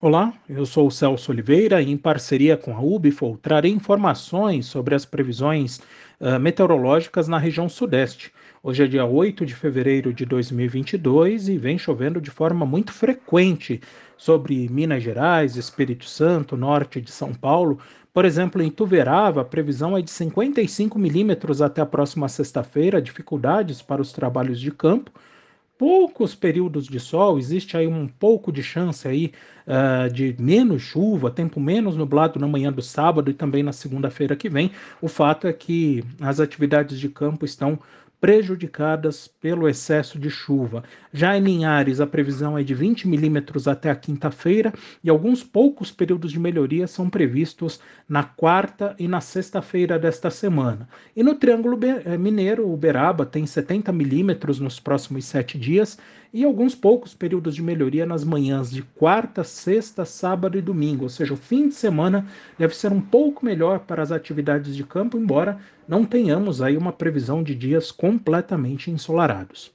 Olá, eu sou o Celso Oliveira e, em parceria com a UBFOL, trarei informações sobre as previsões uh, meteorológicas na região Sudeste. Hoje é dia 8 de fevereiro de 2022 e vem chovendo de forma muito frequente sobre Minas Gerais, Espírito Santo, norte de São Paulo. Por exemplo, em Tuverava, a previsão é de 55 milímetros até a próxima sexta-feira, dificuldades para os trabalhos de campo poucos períodos de sol, existe aí um pouco de chance aí uh, de menos chuva, tempo menos nublado na manhã do sábado e também na segunda-feira que vem. O fato é que as atividades de campo estão prejudicadas pelo excesso de chuva. Já em Linhares, a previsão é de 20 milímetros até a quinta-feira e alguns poucos períodos de melhoria são previstos na quarta e na sexta-feira desta semana. E no Triângulo eh, Mineiro, Uberaba tem 70 milímetros nos próximos sete dias e alguns poucos períodos de melhoria nas manhãs de quarta, sexta, sábado e domingo, ou seja, o fim de semana deve ser um pouco melhor para as atividades de campo, embora não tenhamos aí uma previsão de dias completamente ensolarados.